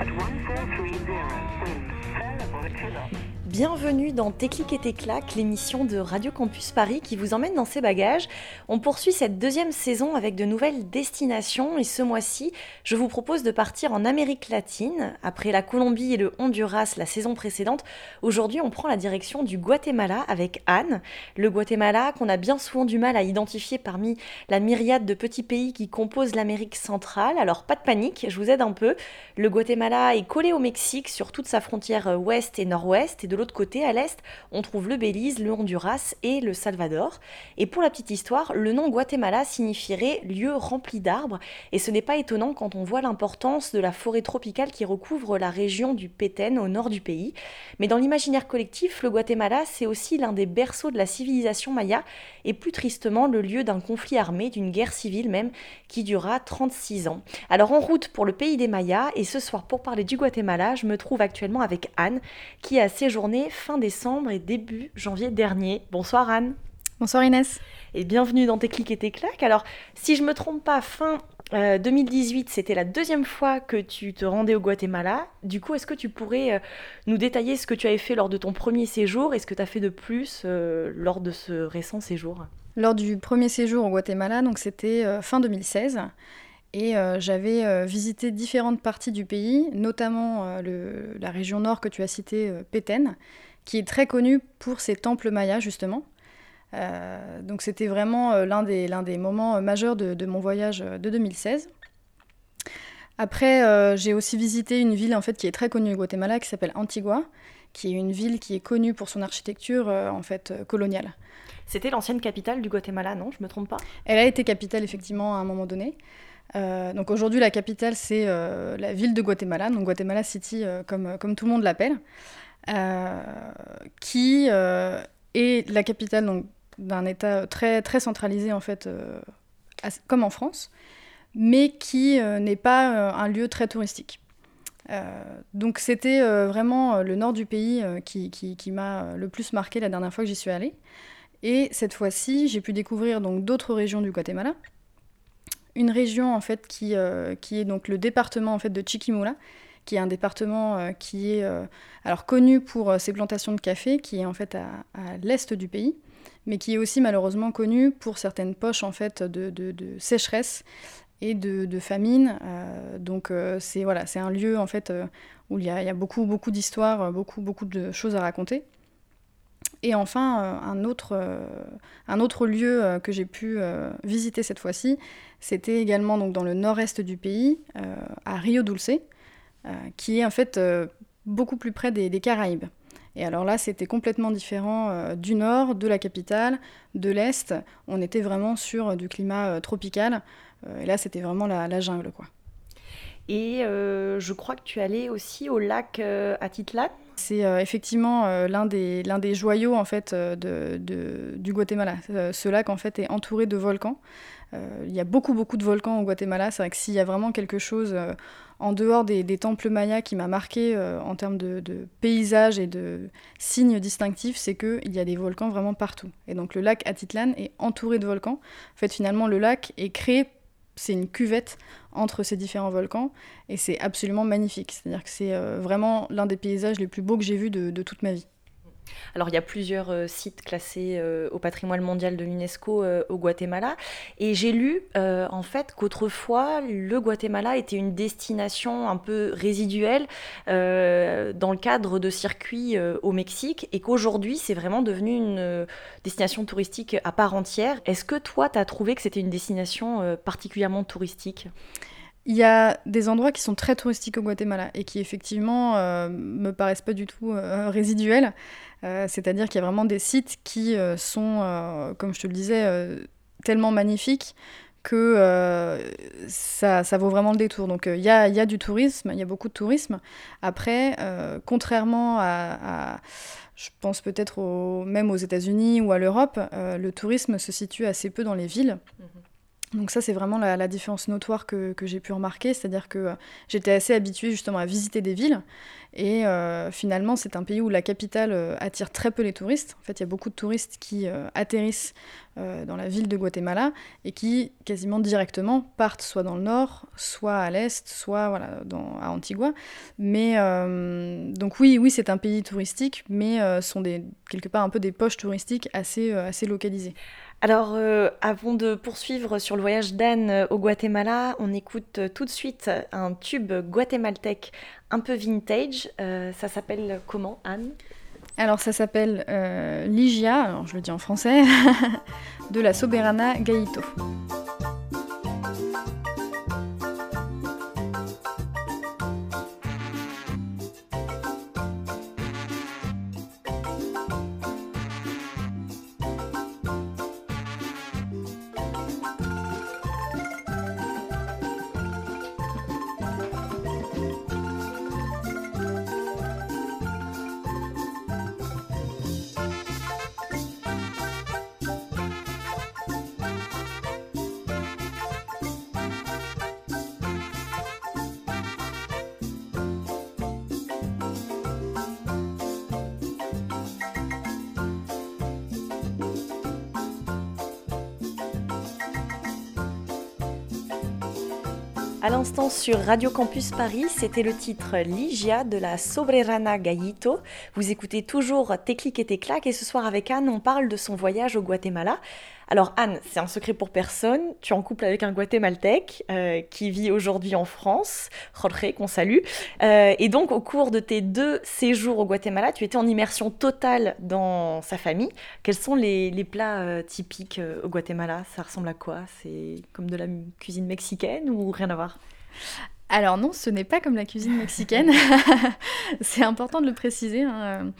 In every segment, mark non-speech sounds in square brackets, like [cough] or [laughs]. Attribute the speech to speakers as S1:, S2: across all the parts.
S1: at 1430, wind, variable at 2 knots.
S2: Bienvenue dans Tes clics et tes claques, l'émission de Radio Campus Paris qui vous emmène dans ses bagages. On poursuit cette deuxième saison avec de nouvelles destinations et ce mois-ci, je vous propose de partir en Amérique latine. Après la Colombie et le Honduras la saison précédente, aujourd'hui on prend la direction du Guatemala avec Anne. Le Guatemala qu'on a bien souvent du mal à identifier parmi la myriade de petits pays qui composent l'Amérique centrale. Alors pas de panique, je vous aide un peu. Le Guatemala est collé au Mexique sur toute sa frontière euh, ouest et nord-ouest et de l'autre côté, à l'est, on trouve le Belize, le Honduras et le Salvador. Et pour la petite histoire, le nom Guatemala signifierait lieu rempli d'arbres, et ce n'est pas étonnant quand on voit l'importance de la forêt tropicale qui recouvre la région du Petén au nord du pays. Mais dans l'imaginaire collectif, le Guatemala, c'est aussi l'un des berceaux de la civilisation maya, et plus tristement le lieu d'un conflit armé, d'une guerre civile même, qui dura 36 ans. Alors en route pour le pays des Mayas, et ce soir pour parler du Guatemala, je me trouve actuellement avec Anne, qui a séjourné fin décembre et début janvier dernier. Bonsoir Anne.
S3: Bonsoir Inès.
S2: Et bienvenue dans Tes clics et tes claques. Alors, si je me trompe pas, fin euh, 2018, c'était la deuxième fois que tu te rendais au Guatemala. Du coup, est-ce que tu pourrais euh, nous détailler ce que tu avais fait lors de ton premier séjour et ce que tu as fait de plus euh, lors de ce récent séjour?
S3: Lors du premier séjour au Guatemala, donc c'était euh, fin 2016, et euh, j'avais euh, visité différentes parties du pays, notamment euh, le- la région nord que tu as citée, Petén, qui est très connue pour ses temples mayas justement. Donc c'était vraiment l'un des, des moments majeurs de, de mon voyage de 2016. Après, j'ai aussi visité une ville en fait qui est très connue au Guatemala, qui s'appelle Antigua, qui est une ville qui est connue pour son architecture euh, en fait coloniale.
S2: C'était l'ancienne capitale du Guatemala, non? Je me trompe pas?
S3: Elle a été capitale effectivement à un moment donné. Euh, donc aujourd'hui, la capitale, c'est euh, la ville de Guatemala, donc Guatemala City, euh, comme, comme tout le monde l'appelle, qui est la capitale d'un État très, très centralisé, en fait, comme en France, mais qui n'est pas un lieu très touristique. Donc c'était vraiment le nord du pays qui, qui- qui m'a le plus marqué la dernière fois que j'y suis allée. Et cette fois-ci, j'ai pu découvrir donc d'autres régions du Guatemala. Une région en fait qui, euh, qui est donc le département en fait de Chiquimula, qui est un département euh, qui est euh, alors connu pour ses plantations de café, qui est en fait à, à l'est du pays, mais qui est aussi malheureusement connu pour certaines poches en fait de, de- sécheresse et de, de famine. Donc c'est voilà, un lieu en fait où il y a, y a beaucoup beaucoup d'histoires, beaucoup beaucoup de choses à raconter. Et enfin, euh, un, autre, euh, un autre lieu euh, que j'ai pu visiter cette fois-ci, c'était également donc, dans le nord-est du pays, à Rio Dulce, qui est en fait beaucoup plus près des, Caraïbes. Et alors là, c'était complètement différent du nord, de la capitale, de l'est. On était vraiment sur du climat tropical. Et là, c'était vraiment la, la jungle, quoi.
S2: Et euh, je crois que tu allais aussi au lac euh, Atitlan.
S3: C'est euh, effectivement euh, l'un des, des joyaux en fait, euh, de, du Guatemala. Euh, ce lac en fait, est entouré de volcans. Euh, il y a beaucoup, beaucoup de volcans au Guatemala. C'est vrai que s'il y a vraiment quelque chose euh, en dehors des, temples mayas qui m'a marqué euh, en termes de, de paysage et de signes distinctifs, c'est qu'il y a des volcans vraiment partout. Et donc le lac Atitlan est entouré de volcans. En fait, finalement, le lac est créé, c'est une cuvette entre ces différents volcans et c'est absolument magnifique. C'est-à-dire que c'est euh, vraiment l'un des paysages les plus beaux que j'ai vus de, de toute ma vie.
S2: Alors il y a plusieurs euh, sites classés euh, au patrimoine mondial de l'UNESCO euh, au Guatemala et j'ai lu en fait qu'autrefois le Guatemala était une destination un peu résiduelle dans le cadre de circuits au Mexique et qu'aujourd'hui c'est vraiment devenu une destination touristique à part entière. Est-ce que toi tu as trouvé que c'était une destination particulièrement touristique?
S3: Il y a des endroits qui sont très touristiques au Guatemala et qui effectivement euh, me paraissent pas du tout euh, [laughs] résiduels. Euh, C'est-à-dire qu'il y a vraiment des sites qui euh, sont, comme je te le disais, tellement magnifiques que ça, ça, vaut vraiment le détour. Donc il y a, y, a, du tourisme, il y a beaucoup de tourisme. Après, contrairement à, je pense peut-être même aux États-Unis ou à l'Europe, le tourisme se situe assez peu dans les villes. Mhm. Donc ça, c'est vraiment la, différence notoire que, j'ai pu remarquer, c'est-à-dire que euh, j'étais assez habituée justement à visiter des villes, et euh, finalement, c'est un pays où la capitale euh, attire très peu les touristes. En fait, il y a beaucoup de touristes qui atterrissent dans la ville de Guatemala et qui, quasiment directement, partent soit dans le nord, soit à l'est, soit voilà, à Antigua. Mais donc oui, oui, c'est un pays touristique, mais sont des, quelque part un peu des poches touristiques assez, assez localisées.
S2: Alors, euh, avant de poursuivre sur le voyage d'Anne euh, au Guatemala, on écoute euh, tout de suite un tube guatémaltèque un peu vintage. ça s'appelle comment, Anne?
S3: Alors, ça s'appelle Ligia, je le dis en français, [laughs] de la Soberana Gaito.
S2: À l'instant sur Radio Campus Paris, c'était le titre Ligia de la Sobrerana Gallito. Vous écoutez toujours Tes clics et tes claques et ce soir avec Anne, on parle de son voyage au Guatemala. Alors Anne, c'est un secret pour personne, tu es en couple avec un guatémaltèque euh, qui vit aujourd'hui en France, Jorge, qu'on salue. Euh, et donc au cours de tes deux séjours au Guatemala, tu étais en immersion totale dans sa famille. Quels sont les, plats euh, typiques au Guatemala? Ça ressemble à quoi? C'est comme de la cuisine mexicaine ou rien à voir?
S3: Alors non, ce n'est pas comme la cuisine mexicaine. [laughs] c'est important de le préciser. Hein.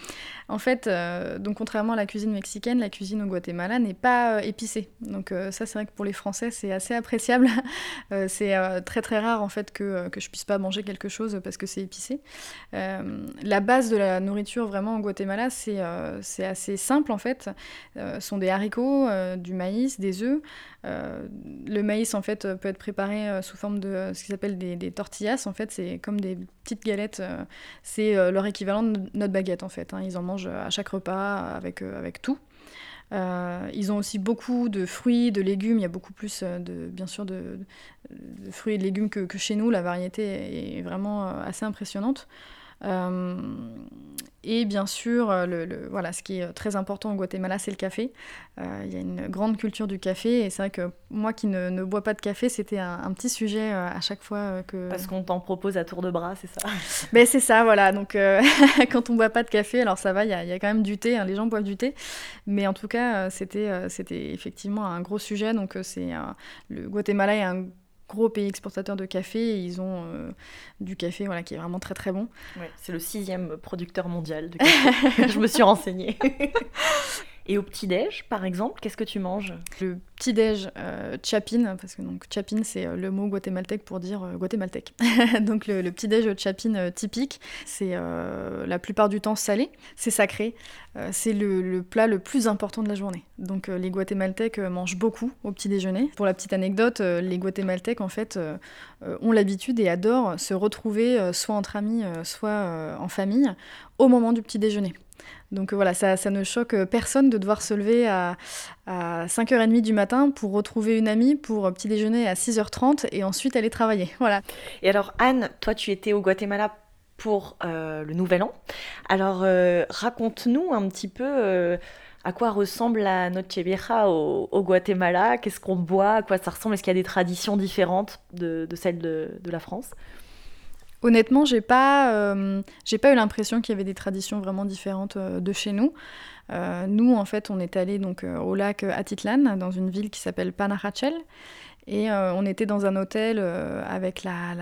S3: En fait, euh, donc contrairement à la cuisine mexicaine, la cuisine au Guatemala n'est pas euh, épicée. Donc euh, ça, c'est vrai que pour les Français, c'est assez appréciable. [laughs] c'est très très rare en fait que, que je puisse pas manger quelque chose parce que c'est épicé. la base de la nourriture vraiment au Guatemala, c'est assez simple en fait. Ce sont des haricots, du maïs, des œufs. le maïs en fait peut être préparé sous forme de ce qu'ils appellent des, des, tortillas. En fait, c'est comme des petites galettes. c'est leur équivalent de notre baguette en fait. Hein. Ils en mangent à chaque repas avec, euh, avec tout. Euh, ils ont aussi beaucoup de fruits, de légumes. Il y a beaucoup plus, euh, de, bien sûr, de, fruits et de légumes que, chez nous. La variété est vraiment assez impressionnante. Euh, et bien sûr, euh, le, voilà, ce qui est très important au Guatemala, c'est le café. Euh, il y a une grande culture du café et c'est vrai que moi qui ne, ne bois pas de café, c'était un, petit sujet à chaque fois que...
S2: Parce qu'on t'en propose à tour de bras, c'est ça? [laughs]
S3: Ben c'est ça, voilà. Donc [laughs] quand on boit pas de café, alors ça va, il y a, y a, quand même du thé, hein, les gens boivent du thé. Mais en tout cas, c'était c'était effectivement un gros sujet. Donc c'est le Guatemala est un gros pays exportateur de café et ils ont euh, du café voilà, qui est vraiment très très bon.
S2: c'est le sixième producteur mondial de café. [laughs] Je me suis renseignée. [laughs] Et au petit-déj, par exemple, qu'est-ce que tu manges?
S3: Le petit-déj euh, chapin, parce que donc chapin c'est euh, le mot guatémaltèque pour dire euh, guatémaltèque. [laughs] donc le, petit-déj chapin typique, c'est la plupart du temps salé, c'est sacré, c'est le, plat le plus important de la journée. Donc les guatémaltèques mangent beaucoup au petit-déjeuner. Pour la petite anecdote, les guatémaltèques en fait ont l'habitude et adorent se retrouver soit entre amis, soit en famille au moment du petit-déjeuner. Donc euh, voilà, ça, ne choque euh, personne de devoir se lever à, 5h30 du matin pour retrouver une amie pour petit déjeuner à 6h30 et ensuite aller travailler. [laughs] Voilà.
S2: Et alors Anne, toi tu étais au Guatemala pour euh, le Nouvel An. Alors raconte-nous un petit peu à quoi ressemble la Noche Vieja au, Guatemala, qu'est-ce qu'on boit, à quoi ça ressemble, est-ce qu'il y a des traditions différentes de, celles de la France?
S3: Honnêtement, j'ai pas, euh, pas eu l'impression qu'il y avait des traditions vraiment différentes euh, de chez nous. Euh, nous, en fait, on est allé donc au lac Atitlan, dans une ville qui s'appelle Panajachel, et on était dans un hôtel avec la,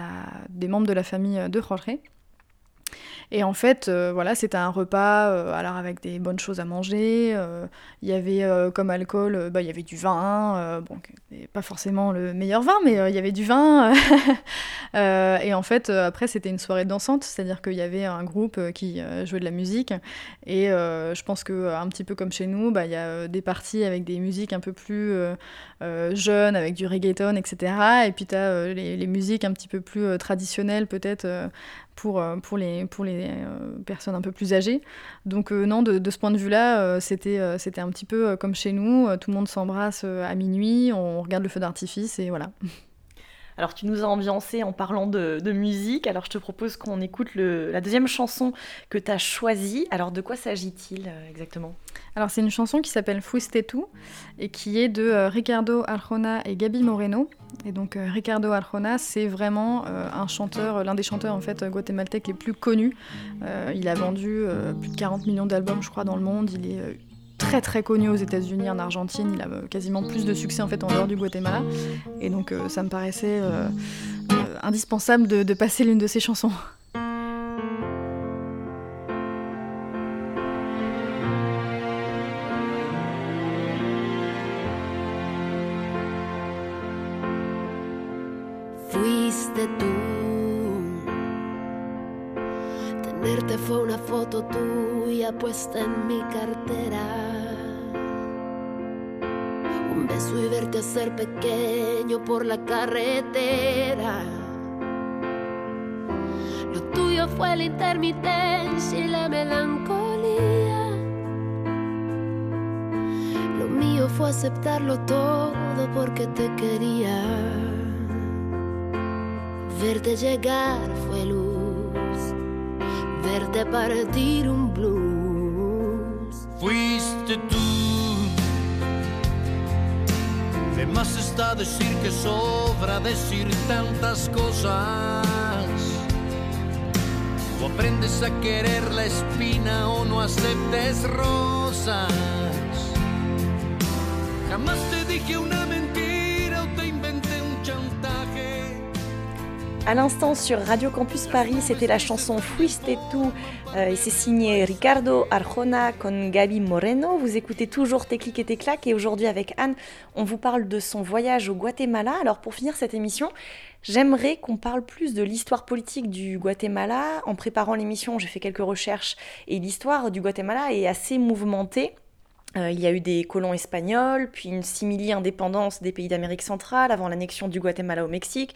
S3: des membres de la famille de Jorge. Et en fait, voilà, c'était un repas, alors avec des bonnes choses à manger. Il y avait comme alcool, bah, il y avait du vin, bon, pas forcément le meilleur vin, mais il y avait du vin. [laughs] et en fait, après, c'était une soirée dansante, c'est-à-dire qu'il y avait un groupe qui jouait de la musique. Et je pense que un petit peu comme chez nous, bah, il y a des parties avec des musiques un peu plus jeunes, avec du reggaeton, etc. Et puis tu as les, musiques un petit peu plus traditionnelles, peut-être pour, pour les, pour les personnes un peu plus âgées. Donc non, de, ce point de vue-là, c'était un petit peu comme chez nous, tout le monde s'embrasse à minuit, on regarde le feu d'artifice et voilà. [laughs]
S2: Alors tu nous as ambiancé en parlant de, musique, alors je te propose qu'on écoute la deuxième chanson que tu as choisie. Alors de quoi s'agit-il euh, exactement?
S3: Alors c'est une chanson qui s'appelle Fuistetu et qui est de euh, Ricardo Arjona et Gabi Moreno. Et donc euh, Ricardo Arjona, c'est vraiment un chanteur, l'un des chanteurs en fait guatémaltèques les plus connus. il a vendu plus de 40 millions d'albums je crois dans le monde, il est très très connu aux États-Unis, en Argentine. Il a euh, quasiment plus de succès en fait en dehors du Guatemala. Et donc euh, ça me paraissait euh, indispensable de, passer l'une de ses chansons.
S4: Fuiste Tenerte fue una foto tuya puesta en mi cartera. Un beso y verte hacer pequeño por la carretera. Lo tuyo fue la intermitencia y la melancolía. Lo mío fue aceptarlo todo porque te quería. Verte llegar fue luz verte partir un blues.
S5: Fuiste tú. Más está decir que sobra decir tantas cosas. O aprendes a querer la espina o no aceptes rosas. Jamás te dije una mentira
S2: À l'instant sur Radio Campus Paris, c'était la chanson Fuiste tout euh, et c'est signé Ricardo Arjona con Gabi Moreno. Vous écoutez toujours Tes clics et tes claques et aujourd'hui avec Anne, on vous parle de son voyage au Guatemala. Alors pour finir cette émission, j'aimerais qu'on parle plus de l'histoire politique du Guatemala. En préparant l'émission, j'ai fait quelques recherches et l'histoire du Guatemala est assez mouvementée. Euh, il y a eu des colons espagnols, puis une simili-indépendance des pays d'Amérique centrale avant l'annexion du Guatemala au Mexique.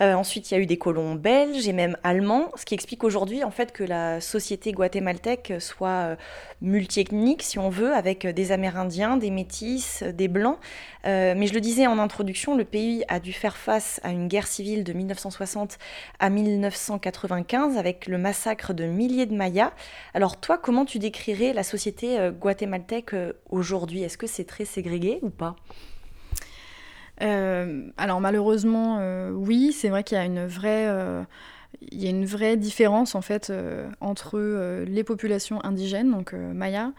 S2: Euh, ensuite, il y a eu des colons belges et même allemands, ce qui explique aujourd'hui en fait que la société guatémaltèque soit euh, multiethnique, si on veut, avec des Amérindiens, des Métis, des Blancs. Euh, mais je le disais en introduction, le pays a dû faire face à une guerre civile de 1960 à 1995 avec le massacre de milliers de Mayas. Alors toi, comment tu décrirais la société guatémaltèque aujourd'hui? Est-ce que c'est très ségrégué ou pas?
S3: Euh, alors malheureusement, euh, oui, c'est vrai qu'il y a une vraie euh, y a une vraie différence en fait entre les populations indigènes, donc Maya,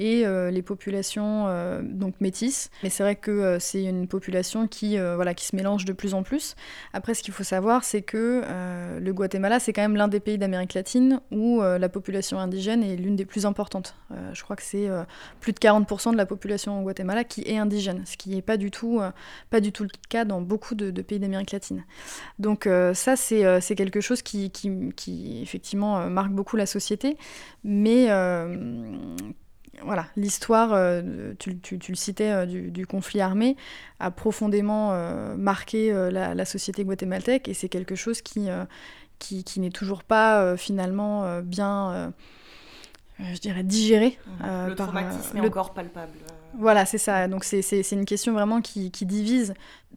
S3: et euh, les populations euh, donc métisses. Mais c'est vrai que euh, c'est une population qui, voilà, qui se mélange de plus en plus. Après, ce qu'il faut savoir, c'est que le Guatemala, c'est quand même l'un des pays d'Amérique latine où la population indigène est l'une des plus importantes. je crois que c'est plus de 40% de la population au Guatemala qui est indigène, ce qui n'est pas, du tout, pas du tout le cas dans beaucoup de, pays d'Amérique latine. Donc ça, c'est quelque chose qui, qui, qui, effectivement marque beaucoup la société, mais voilà, l'histoire, euh, tu, le citais, euh, du, conflit armé a profondément euh, marqué la, société guatémaltèque et c'est quelque chose qui, qui, n'est toujours pas finalement bien, je dirais, digéré.
S2: le traumatisme est encore palpable.
S3: Voilà, c'est ça. Donc c'est une question vraiment qui, divise.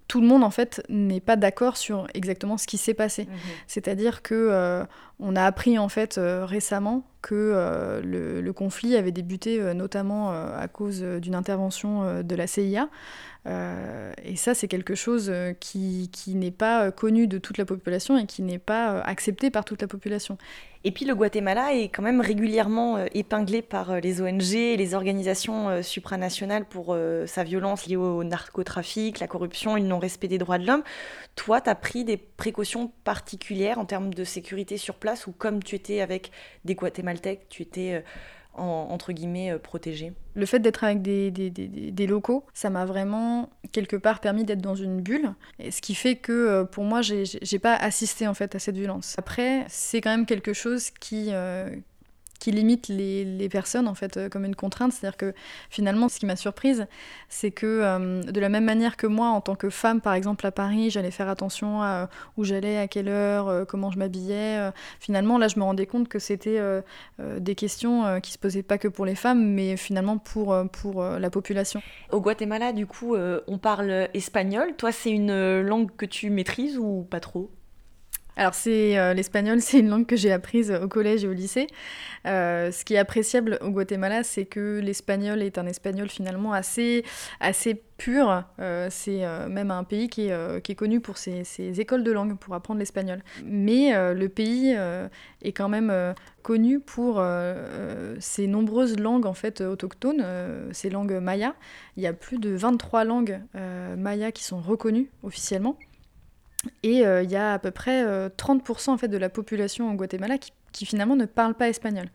S3: Tout le monde, en fait, n'est pas d'accord sur exactement ce qui s'est passé. Mhm. C'est-à-dire que on a appris, en fait, récemment que euh, le, conflit avait débuté euh, notamment euh, à cause d'une intervention de la CIA. et ça, c'est quelque chose qui, qui n'est pas connu de toute la population et qui n'est pas accepté par toute la population.
S2: Et puis le Guatemala est quand même régulièrement épinglé par les ONG et les organisations supranationales pour sa violence liée au narcotrafic, la corruption et le non-respect des droits de l'homme. Toi, tu as pris des précautions particulières en termes de sécurité sur place ou comme tu étais avec des Guatémaltèques, tu étais entre guillemets protégé
S3: Le fait d'être avec des, des, des, locaux, ça m'a vraiment quelque part permis d'être dans une bulle, et ce qui fait que pour moi, j'ai pas assisté en fait à cette violence. Après, c'est quand même quelque chose qui, qui limite les, les, personnes en fait euh, comme une contrainte. C'est-à-dire que finalement, ce qui m'a surprise, c'est que euh, de la même manière que moi, en tant que femme, par exemple à Paris, j'allais faire attention à où j'allais, à quelle heure, euh, comment je m'habillais. finalement, là, je me rendais compte que c'était des questions qui se posaient pas que pour les femmes, mais finalement pour pour la population.
S2: Au Guatemala, du coup, on parle espagnol. Toi, c'est une langue que tu maîtrises ou pas trop?
S3: Alors c'est euh, l'espagnol, c'est une langue que j'ai apprise au collège et au lycée. Euh, ce qui est appréciable au Guatemala, c'est que l'espagnol est un espagnol finalement assez, assez pur. Euh, c'est même un pays qui est, qui est connu pour ses, ses, écoles de langue, pour apprendre l'espagnol. Mais le pays est quand même connu pour ses nombreuses langues en fait autochtones, ces langues mayas. Il y a plus de 23 langues mayas qui sont reconnues officiellement. Et euh, il y a à peu près 30% euh, en fait, de la population au Guatemala qui, finalement ne parle pas espagnol.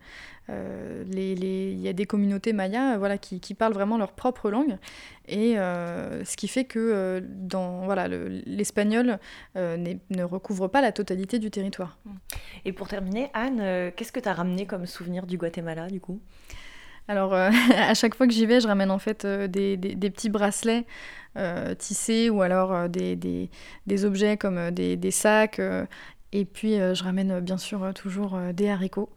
S3: Euh, il y a des communautés mayas voilà, qui, parlent vraiment leur propre langue. Et ce qui fait que voilà, l'espagnol ne recouvre pas la totalité du territoire.
S2: Et pour terminer, Anne, qu'est-ce que tu as ramené comme souvenir du Guatemala du coup?
S3: Alors, [laughs] à chaque fois que j'y vais, je ramène en fait des, des, petits bracelets euh, tissés ou alors euh, des, objets comme euh, des, des sacs. et puis je ramène bien sûr toujours des haricots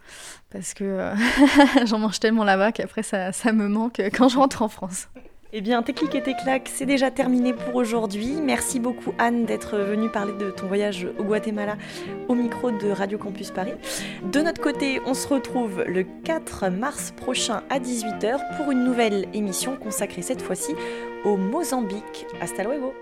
S3: parce que [laughs] j'en mange tellement là-bas qu'après ça, ça me manque quand je rentre en France.
S2: Eh bien, Tes clics et tes claques, c'est déjà terminé pour aujourd'hui. Merci beaucoup Anne d'être venue parler de ton voyage au Guatemala au micro de Radio Campus Paris. De notre côté, on se retrouve le 4 mars prochain à 18h pour une nouvelle émission consacrée cette fois-ci au Mozambique. Hasta luego